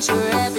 comes forever.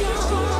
Dancing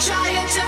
trying to